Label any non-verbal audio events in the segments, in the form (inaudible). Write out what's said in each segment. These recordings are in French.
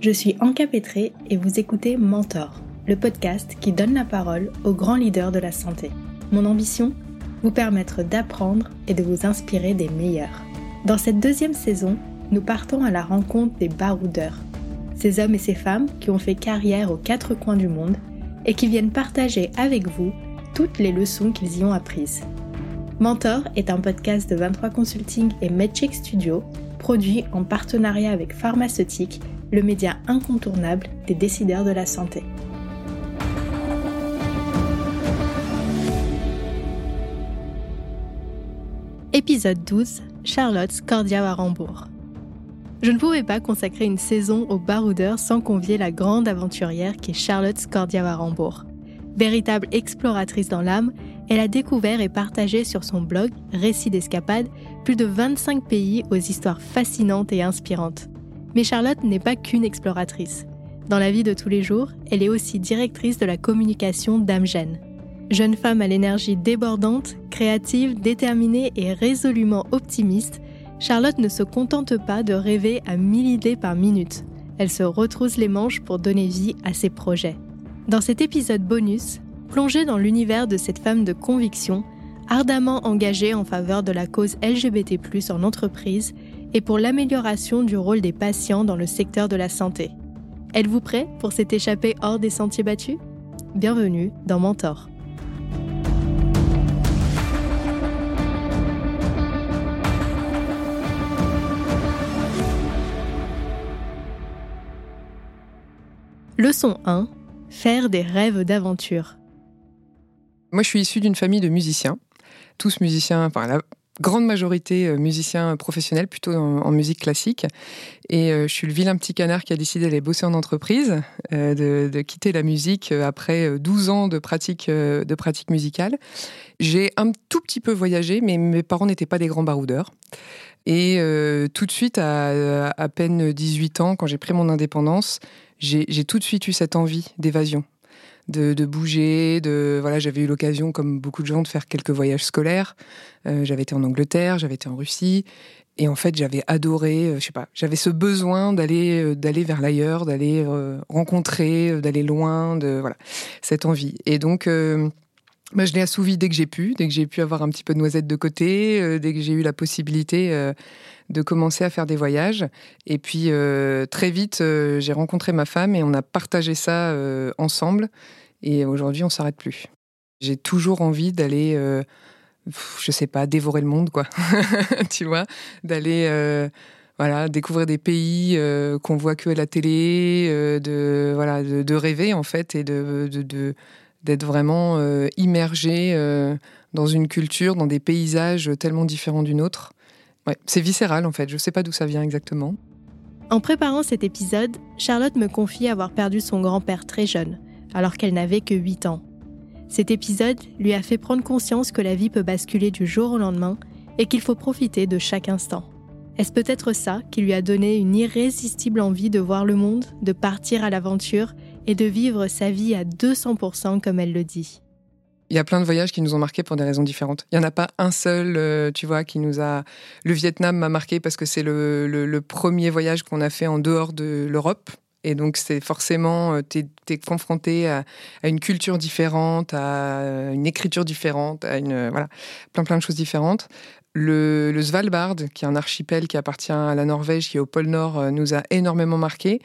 Je suis Anka Pétré et vous écoutez Mentor, le podcast qui donne la parole aux grands leaders de la santé. Mon ambition Vous permettre d'apprendre et de vous inspirer des meilleurs. Dans cette deuxième saison, nous partons à la rencontre des baroudeurs, ces hommes et ces femmes qui ont fait carrière aux quatre coins du monde et qui viennent partager avec vous toutes les leçons qu'ils y ont apprises. Mentor est un podcast de 23 Consulting et MedCheck Studio, produit en partenariat avec Pharmaceutique, le média incontournable des décideurs de la santé. Épisode 12 Charlotte Scordia à Rambourg. Je ne pouvais pas consacrer une saison au baroudeur sans convier la grande aventurière qui est Charlotte Scordia Rambourg. Véritable exploratrice dans l'âme, elle a découvert et partagé sur son blog Récits d'escapade plus de 25 pays aux histoires fascinantes et inspirantes. Mais Charlotte n'est pas qu'une exploratrice. Dans la vie de tous les jours, elle est aussi directrice de la communication d'Amgen. Jeune femme à l'énergie débordante, créative, déterminée et résolument optimiste, Charlotte ne se contente pas de rêver à mille idées par minute. Elle se retrousse les manches pour donner vie à ses projets. Dans cet épisode bonus, plongez dans l'univers de cette femme de conviction, ardemment engagée en faveur de la cause LGBT+ en entreprise et pour l'amélioration du rôle des patients dans le secteur de la santé. Êtes-vous prêt pour cette échappée hors des sentiers battus? Bienvenue dans Mentor. Leçon 1. Faire des rêves d'aventure. Moi, je suis issue d'une famille de musiciens, tous musiciens, enfin la grande majorité euh, musiciens professionnels, plutôt en, musique classique. Et euh, je suis le vilain petit canard qui a décidé d'aller bosser en entreprise, euh, de, quitter la musique après 12 ans de pratique, de musicale. J'ai un tout petit peu voyagé, mais mes parents n'étaient pas des grands baroudeurs. Et tout de suite, à à peine 18 ans, quand j'ai pris mon indépendance, j'ai tout de suite eu cette envie d'évasion. De, bouger, de voilà, j'avais eu l'occasion, comme beaucoup de gens, de faire quelques voyages scolaires. Euh, j'avais été en Angleterre, j'avais été en Russie, et en fait, j'avais adoré. Euh, je sais pas, j'avais ce besoin d'aller euh, d'aller vers l'ailleurs, d'aller rencontrer, d'aller loin, de voilà, cette envie. Et donc, bah, je l'ai assouvi dès que j'ai pu, dès que j'ai pu avoir un petit peu de noisettes de côté, dès que j'ai eu la possibilité de commencer à faire des voyages. Et puis euh, très vite, euh, j'ai rencontré ma femme et on a partagé ça euh, ensemble. Et aujourd'hui, on s'arrête plus. J'ai toujours envie d'aller, je sais pas, dévorer le monde, quoi. (laughs) tu vois, d'aller voilà, découvrir des pays qu'on voit que à la télé, de voilà, de, rêver en fait et de d'être vraiment immergé dans une culture, dans des paysages tellement différents d'une autre c'est viscéral en fait, je sais pas d'où ça vient exactement. En préparant cet épisode, Charlotte me confie avoir perdu son grand-père très jeune, alors qu'elle n'avait que 8 ans. Cet épisode lui a fait prendre conscience que la vie peut basculer du jour au lendemain et qu'il faut profiter de chaque instant. Est-ce peut-être ça qui lui a donné une irrésistible envie de voir le monde, de partir à l'aventure et de vivre sa vie à 200% comme elle le dit il y a plein de voyages qui nous ont marqués pour des raisons différentes. Il n'y en a pas un seul, euh, tu vois, qui nous a. Le Vietnam m'a marqué parce que c'est le, premier voyage qu'on a fait en dehors de l'Europe. Et donc, c'est forcément, euh, tu es, confronté à, une culture différente, à une écriture différente, à une. Voilà, plein, plein de choses différentes. Le, Svalbard, qui est un archipel qui appartient à la Norvège, qui est au pôle Nord, euh, nous a énormément marqué.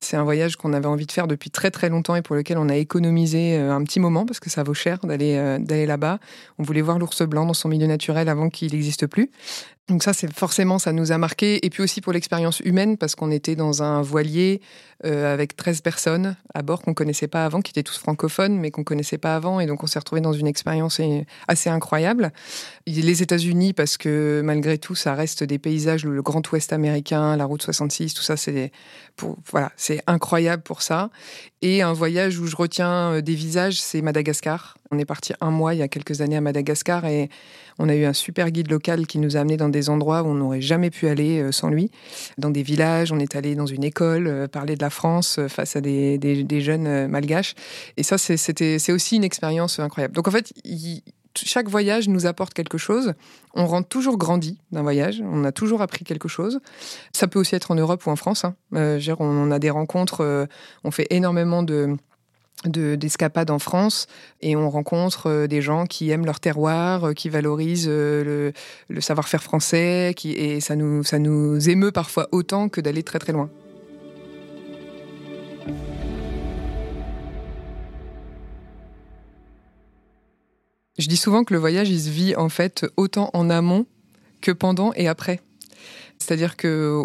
C'est un voyage qu'on avait envie de faire depuis très très longtemps et pour lequel on a économisé euh, un petit moment parce que ça vaut cher d'aller euh, d'aller là-bas. On voulait voir l'ours blanc dans son milieu naturel avant qu'il n'existe plus. Donc ça, c'est forcément, ça nous a marqué. Et puis aussi pour l'expérience humaine, parce qu'on était dans un voilier euh, avec 13 personnes à bord qu'on connaissait pas avant, qui étaient tous francophones, mais qu'on connaissait pas avant. Et donc on s'est retrouvé dans une expérience assez incroyable. Les États-Unis, parce que malgré tout, ça reste des paysages, le Grand Ouest américain, la route 66, tout ça, c'est pour, voilà, c'est incroyable pour ça. Et un voyage où je retiens euh, des visages, c'est Madagascar. On est parti un mois il y a quelques années à Madagascar et on a eu un super guide local qui nous a amenés dans des endroits où on n'aurait jamais pu aller euh, sans lui. Dans des villages, on est allé dans une école, euh, parler de la France face à des, jeunes malgaches. Et ça, c'est aussi une expérience incroyable. Donc en fait, chaque voyage nous apporte quelque chose. On rentre toujours grandi d'un voyage. On a toujours appris quelque chose. Ça peut aussi être en Europe ou en France. Hein. Euh, on a des rencontres. Euh, on fait énormément de d'escapades en France et on rencontre euh, des gens qui aiment leur terroir, qui valorisent le, savoir-faire français qui, et ça nous, ça nous émeut parfois autant que d'aller très très loin. Je dis souvent que le voyage, il se vit en fait autant en amont que pendant et après. C'est-à-dire que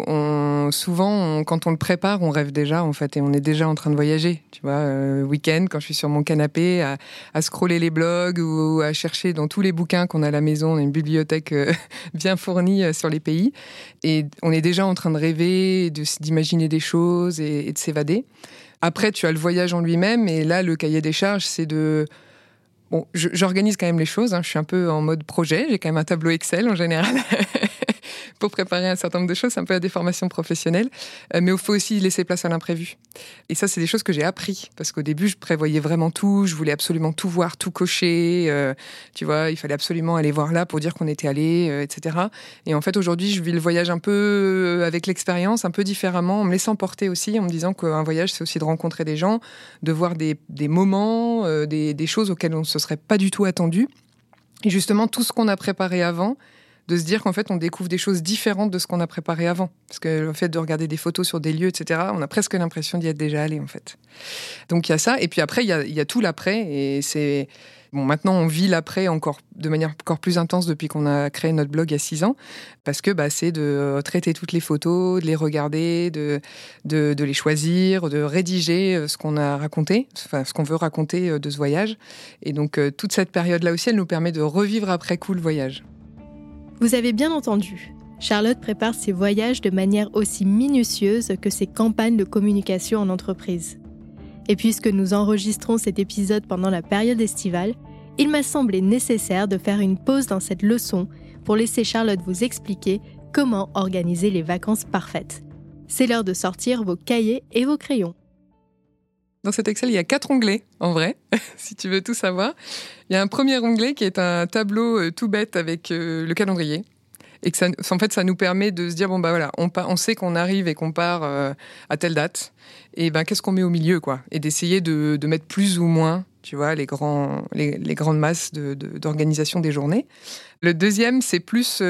souvent, quand on le prépare, on rêve déjà en fait, et on est déjà en train de voyager. Tu vois, euh, week-end, quand je suis sur mon canapé, à, à, scroller les blogs ou à chercher dans tous les bouquins qu'on a à la maison, on a une bibliothèque euh, (laughs) bien fournie euh, sur les pays, et on est déjà en train de rêver, d'imaginer des choses et de s'évader. Après, tu as le voyage en lui-même, et là, le cahier des charges, c'est de Bon, j'organise quand même les choses. Hein. Je suis un peu en mode projet. J'ai quand même un tableau Excel en général. (laughs) pour préparer un certain nombre de choses. Un peu la déformation professionnelle. Euh, mais il faut aussi laisser place à l'imprévu. Et ça, c'est des choses que j'ai appris. Parce qu'au début, je prévoyais vraiment tout. Je voulais absolument tout voir, tout cocher. Euh, tu vois, il fallait absolument aller voir là pour dire qu'on était allé, euh, etc. Et en fait, aujourd'hui, je vis le voyage un peu avec l'expérience, un peu différemment, en me laissant porter aussi, en me disant qu'un voyage, c'est aussi de rencontrer des gens, de voir des, des moments, des, des choses auxquelles on ne se serait pas du tout attendu. Et justement, tout ce qu'on a préparé avant, de se dire qu'en fait, on découvre des choses différentes de ce qu'on a préparé avant. Parce que le fait de regarder des photos sur des lieux, etc., on a presque l'impression d'y être déjà allé, en fait. Donc il y a ça. Et puis après, il y a, y a tout l'après. Et c'est. Bon, maintenant, on vit l'après encore de manière encore plus intense depuis qu'on a créé notre blog il y a six ans, parce que bah, c'est de traiter toutes les photos, de les regarder, de, de, de les choisir, de rédiger euh, ce qu'on a raconté, enfin ce qu'on veut raconter euh, de ce voyage. Et donc euh, toute cette période-là aussi, elle nous permet de revivre après coup le voyage. Vous avez bien entendu, Charlotte prépare ses voyages de manière aussi minutieuse que ses campagnes de communication en entreprise. Et puisque nous enregistrons cet épisode pendant la période estivale, il m'a semblé nécessaire de faire une pause dans cette leçon pour laisser Charlotte vous expliquer comment organiser les vacances parfaites. C'est l'heure de sortir vos cahiers et vos crayons. Dans cet Excel, il y a quatre onglets, en vrai, (laughs) si tu veux tout savoir. Il y a un premier onglet qui est un tableau euh, tout bête avec euh, le calendrier. Et que ça, en fait, ça nous permet de se dire bon bah voilà, on, sait qu'on arrive et qu'on part euh, à telle date. Et ben qu'est-ce qu'on met au milieu quoi? Et d'essayer de, mettre plus ou moins, tu vois, les grandes masses d'organisation de, des journées. Le deuxième, c'est plus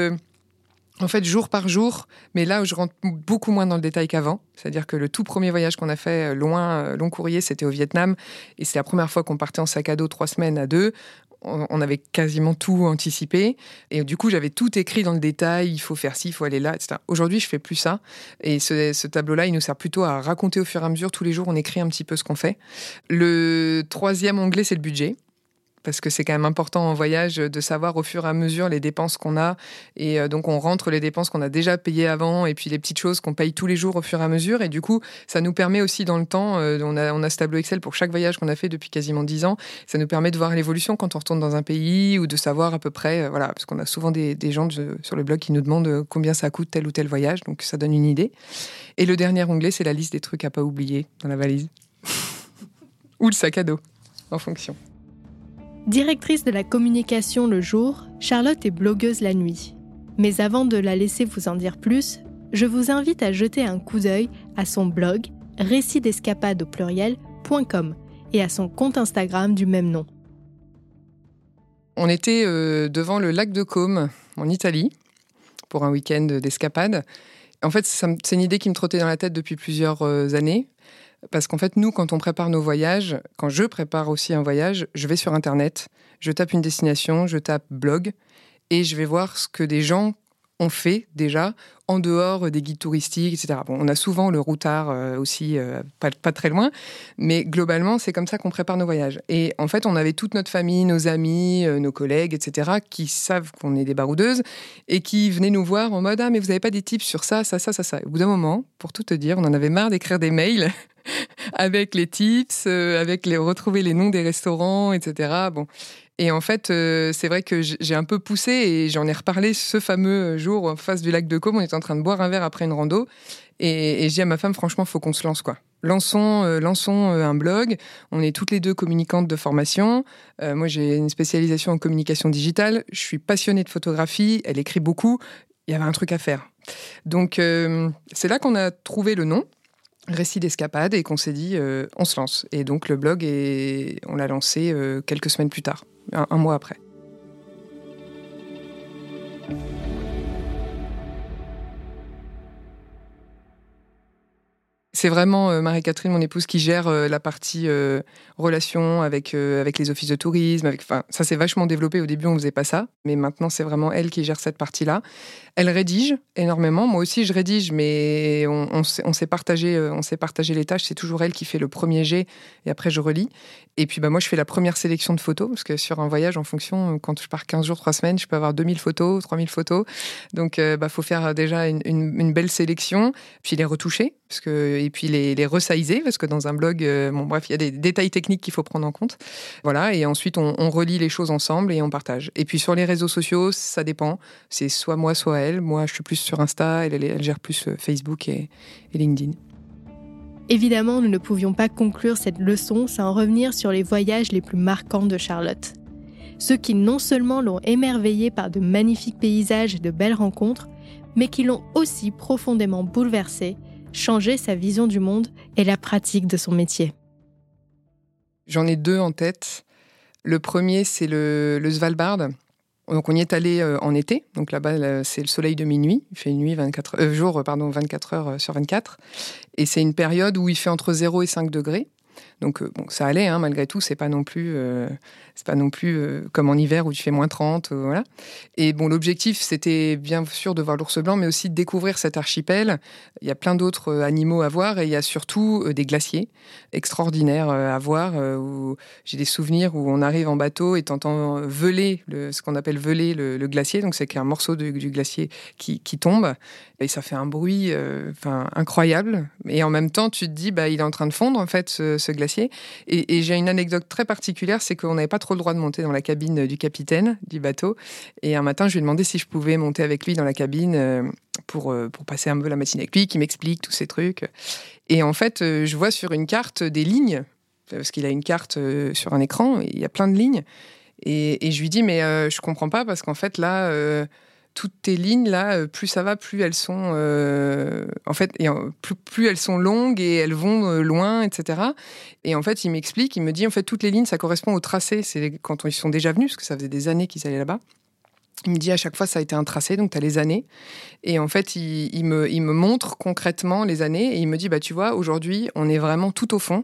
en fait, jour par jour, mais là je rentre beaucoup moins dans le détail qu'avant, c'est-à-dire que le tout premier voyage qu'on a fait euh, loin, euh, long courrier, c'était au Vietnam, et c'est la première fois qu'on partait en sac à dos trois semaines à deux. On avait quasiment tout anticipé, et du coup j'avais tout écrit dans le détail. Il faut faire ci, il faut aller là, etc. Aujourd'hui, je fais plus ça, et ce, ce tableau-là, il nous sert plutôt à raconter au fur et à mesure. Tous les jours, on écrit un petit peu ce qu'on fait. Le troisième onglet, c'est le budget parce que c'est quand même important en voyage de savoir au fur et à mesure les dépenses qu'on a. Et euh, donc, on rentre les dépenses qu'on a déjà payées avant et puis les petites choses qu'on paye tous les jours au fur et à mesure. Et du coup, ça nous permet aussi dans le temps, euh, on, a, on a ce tableau Excel pour chaque voyage qu'on a fait depuis quasiment 10 ans. Ça nous permet de voir l'évolution quand on retourne dans un pays ou de savoir à peu près, euh, voilà, parce qu'on a souvent des, des gens sur le blog qui nous demandent combien ça coûte tel ou tel voyage. Donc, ça donne une idée. Et le dernier onglet, c'est la liste des trucs à pas oublier dans la valise. (laughs) ou le sac à dos, en fonction. Directrice de la communication le jour, Charlotte est blogueuse la nuit. Mais avant de la laisser vous en dire plus, je vous invite à jeter un coup d'œil à son blog récit d'escapade au pluriel.com et à son compte Instagram du même nom. On était euh, devant le lac de Côme en Italie pour un week-end d'escapade. En fait, c'est une idée qui me trottait dans la tête depuis plusieurs euh, années. Parce qu'en fait, nous, quand on prépare nos voyages, quand je prépare aussi un voyage, je vais sur Internet, je tape une destination, je tape blog, et je vais voir ce que des gens ont fait déjà en dehors des guides touristiques, etc. Bon, on a souvent le routard euh, aussi, euh, pas, pas, très loin, mais globalement, c'est comme ça qu'on prépare nos voyages. Et en fait, on avait toute notre famille, nos amis, euh, nos collègues, etc., qui savent qu'on est des baroudeuses et qui venaient nous voir en mode Ah, mais vous n'avez pas des tips sur ça, ça, ça, ça, ça. Au bout d'un moment, pour tout te dire, on en avait marre d'écrire des mails (laughs) avec les tips, avec les retrouver les noms des restaurants, etc. Bon, et en fait, euh, c'est vrai que j'ai un peu poussé et j'en ai reparlé ce fameux jour en face du lac de Côme. On était en train de boire un verre après une rando. Et, et j'ai dit à ma femme, franchement, faut qu'on se lance, quoi. lançons, lançons un blog. On est toutes les deux communicantes de formation. moi, j'ai une spécialisation en communication digitale. Je suis passionnée de photographie. Elle écrit beaucoup. Il y avait un truc à faire. Donc, c'est là qu'on a trouvé le nom récit d'escapade et qu'on s'est dit on se lance. Et donc le blog, est, on l'a lancé quelques semaines plus tard, un mois après. C'est vraiment euh, Marie-Catherine, mon épouse, qui gère euh, la partie euh, relation avec, avec les offices de tourisme. Ça s'est vachement développé. Au début, on faisait pas ça. Mais maintenant, c'est vraiment elle qui gère cette partie-là. Elle rédige énormément. Moi aussi, je rédige, mais on, on s'est partagé, on s'est partagé les tâches. C'est toujours elle qui fait le premier jet et après, je relis. Et puis, bah, moi, je fais la première sélection de photos parce que sur un voyage, en fonction, quand je pars 15 jours, 3 semaines, je peux avoir 2000 photos, 3000 photos. Donc, il bah, faut faire déjà une, une, une, belle sélection, puis les retoucher. Parce que et puis les, les parce que dans un blog, euh, bon bref, il y a des détails techniques qu'il faut prendre en compte. Voilà, et ensuite on, relie les choses ensemble et on partage. Et puis sur les réseaux sociaux, ça dépend. C'est soit moi, soit elle. Moi, je suis plus sur Insta, elle, gère plus euh, Facebook et LinkedIn. Évidemment, nous ne pouvions pas conclure cette leçon sans revenir sur les voyages les plus marquants de Charlotte. Ceux qui non seulement l'ont émerveillée par de magnifiques paysages et de belles rencontres, mais qui l'ont aussi profondément bouleversée changer sa vision du monde et la pratique de son métier J'en ai deux en tête. Le premier, c'est le, Svalbard. Donc on y est allé euh, en été, donc là-bas c'est le soleil de minuit, il fait nuit 24 euh, jour pardon 24 heures euh, sur 24 et c'est une période où il fait entre 0 et 5 degrés. Donc bon, ça allait hein, malgré tout, c'est pas non plus c'est pas non plus euh, comme en hiver où tu fais moins 30. Euh, voilà. Et bon, l'objectif, c'était bien sûr de voir l'ours blanc, mais aussi de découvrir cet archipel. Il y a plein d'autres euh, animaux à voir et il y a surtout des glaciers extraordinaires à voir. J'ai des souvenirs où on arrive en bateau et t'entends veler, le, ce qu'on appelle veler le, glacier. Donc c'est qu'un morceau du glacier qui, tombe et ça fait un bruit incroyable. Et en même temps, tu te dis, bah, il est en train de fondre en fait ce, glacier. Et, j'ai une anecdote très particulière, c'est qu'on n'avait pas trop le droit de monter dans la cabine du capitaine du bateau. Et un matin, je lui ai demandé si je pouvais monter avec lui dans la cabine euh, pour, euh, pour passer un peu la matinée avec lui, qui m'explique tous ces trucs. Et en fait, euh, je vois sur une carte des lignes, parce qu'il a une carte sur un écran, il y a plein de lignes. Et, je lui dis, mais je comprends pas, parce qu'en fait, là toutes tes lignes là, euh, plus ça va, plus elles sont euh, en fait, plus, elles sont longues et elles vont euh, loin, etc. Et en fait, il m'explique, il me dit en fait toutes les lignes, ça correspond au tracé. C'est quand ils sont déjà venus, parce que ça faisait des années qu'ils allaient là-bas. Il me dit à chaque fois ça a été un tracé, donc tu as les années. Et en fait, il, me, il me montre concrètement les années et il me dit bah tu vois, aujourd'hui, on est vraiment tout au fond.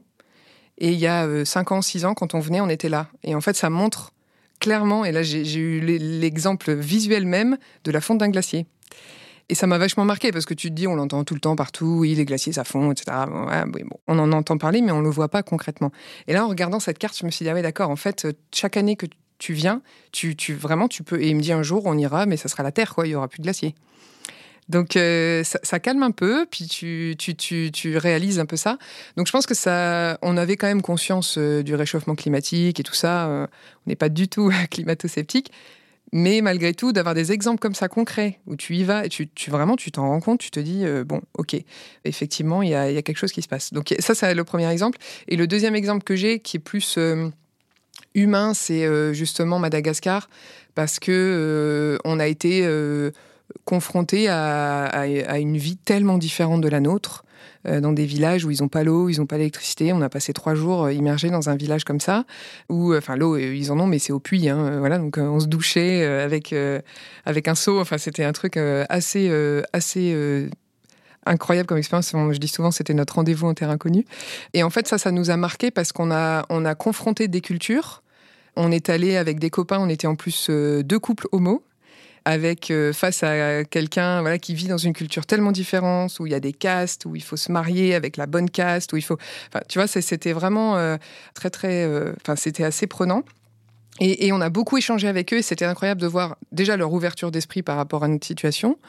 Et il y a 5 ans, 6 ans, quand on venait, on était là. Et en fait, ça montre clairement, et là j'ai eu l'exemple visuel même de la fonte d'un glacier. Et ça m'a vachement marqué parce que tu te dis, on l'entend tout le temps partout, oui, les glaciers ça fond, etc. on en entend parler, mais on ne le voit pas concrètement. Et là, en regardant cette carte, je me suis dit, ah ouais, d'accord, en fait, chaque année que tu viens, tu, vraiment, tu peux. Et il me dit un jour, on ira, mais ça sera la Terre, quoi, il y aura plus de glaciers. Donc euh, ça, calme un peu, puis tu, tu, tu, tu, réalises un peu ça. Donc je pense que ça, on avait quand même conscience euh, du réchauffement climatique et tout ça. Euh, on n'est pas du tout (laughs) climato-sceptique, mais malgré tout, d'avoir des exemples comme ça concrets où tu y vas et tu, vraiment tu t'en rends compte, tu te dis bon, ok, effectivement, il y a, y a, quelque chose qui se passe. Donc ça, c'est le premier exemple. Et le deuxième exemple que j'ai, qui est plus humain, c'est justement Madagascar, parce que on a été confrontés à, une vie tellement différente de la nôtre, euh, dans des villages où ils n'ont pas l'eau, ils n'ont pas l'électricité. On a passé trois jours euh, immergés dans un village comme ça, où, euh, enfin, l'eau, ils en ont, mais c'est au puits. Hein, voilà, donc on se douchait avec avec un seau. Enfin, c'était un truc assez assez incroyable comme expérience. Je dis souvent, c'était notre rendez-vous en terre inconnue. Et en fait, ça, ça nous a marqué parce qu'on a on a confronté des cultures. On est allé avec des copains. On était en plus deux couples homo avec euh, face à quelqu'un voilà qui vit dans une culture tellement différente où il y a des castes où il faut se marier avec la bonne caste où il faut enfin tu vois c'était vraiment euh, très très euh, enfin c'était assez prenant. Et, et, on a beaucoup échangé avec eux et c'était incroyable de voir déjà leur ouverture d'esprit par rapport à notre situation.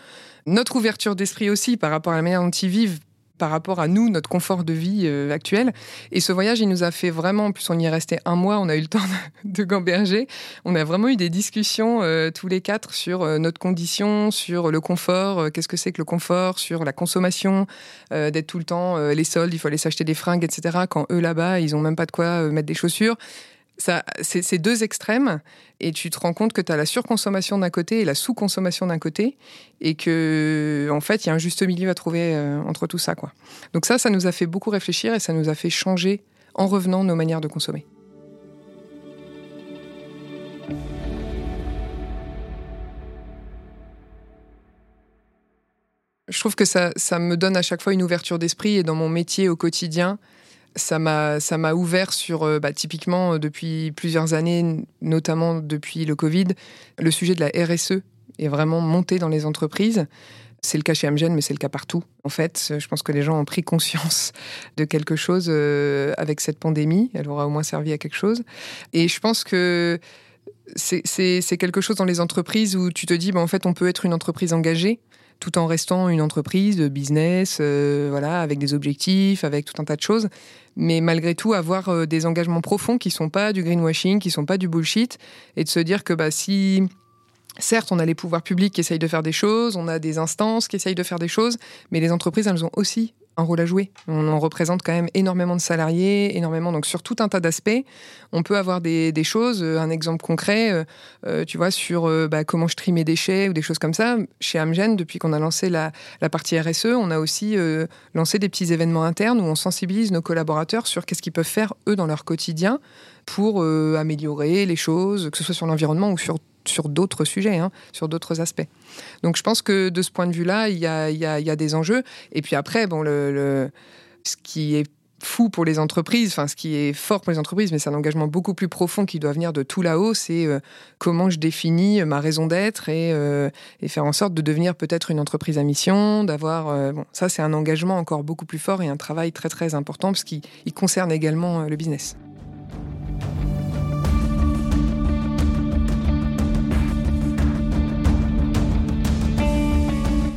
Notre ouverture d'esprit aussi par rapport à la manière dont ils vivent par rapport à nous, notre confort de vie euh, actuel. Et ce voyage, il nous a fait vraiment, en plus on y est resté un mois, on a eu le (laughs) temps de, gamberger, on a vraiment eu des discussions euh, tous les quatre sur euh, notre condition, sur le confort, qu'est-ce que c'est que le confort, sur la consommation, d'être tout le temps les soldes, il faut aller s'acheter des fringues, etc. Quand eux là-bas, ils ont même pas de quoi mettre des chaussures c'est deux extrêmes et tu te rends compte que tu as la surconsommation d'un côté et la sous-consommation d'un côté et que en fait il y a un juste milieu à trouver euh, entre tout ça quoi. Donc ça ça nous a fait beaucoup réfléchir et ça nous a fait changer en revenant nos manières de consommer. Je trouve que ça, ça me donne à chaque fois une ouverture d'esprit et dans mon métier au quotidien, ça m'a ça m'a ouvert sur euh, bah, typiquement euh, depuis plusieurs années, notamment depuis le Covid, le sujet de la RSE est vraiment monté dans les entreprises. C'est le cas chez Amgen, mais c'est le cas partout. En fait, je pense que les gens ont pris conscience (laughs) de quelque chose euh, avec cette pandémie. Elle aura au moins servi à quelque chose. Et je pense que c'est quelque chose dans les entreprises où tu te dis, bah, en fait, on peut être une entreprise engagée tout en restant une entreprise de business, euh, voilà, avec des objectifs, avec tout un tas de choses. Mais malgré tout, avoir euh, des engagements profonds qui sont pas du greenwashing, qui sont pas du bullshit, et de se dire que bah, si Certes, on a les pouvoirs publics qui essayent de faire des choses, on a des instances qui essayent de faire des choses, mais les entreprises, elles ont aussi rôle à jouer. On en représente quand même énormément de salariés, énormément, donc sur tout un tas d'aspects, on peut avoir des, choses. Un exemple concret, euh, euh, tu vois, sur euh, bah, comment je trie mes déchets ou des choses comme ça. Chez Amgen, depuis qu'on a lancé la, la, partie RSE, on a aussi lancé des petits événements internes où on sensibilise nos collaborateurs sur qu'est-ce qu'ils peuvent faire eux dans leur quotidien pour améliorer les choses, que ce soit sur l'environnement ou sur sur d'autres sujets, hein, sur d'autres aspects. Donc je pense que de ce point de vue-là, il y a, des enjeux. Et puis après, bon, le, ce qui est fou pour les entreprises, enfin ce qui est fort pour les entreprises, mais c'est un engagement beaucoup plus profond qui doit venir de tout là-haut, c'est euh, comment je définis ma raison d'être euh, et, faire en sorte de devenir peut-être une entreprise à mission, d'avoir... Euh, bon, ça c'est un engagement encore beaucoup plus fort et un travail très très important parce qu'il concerne également le business.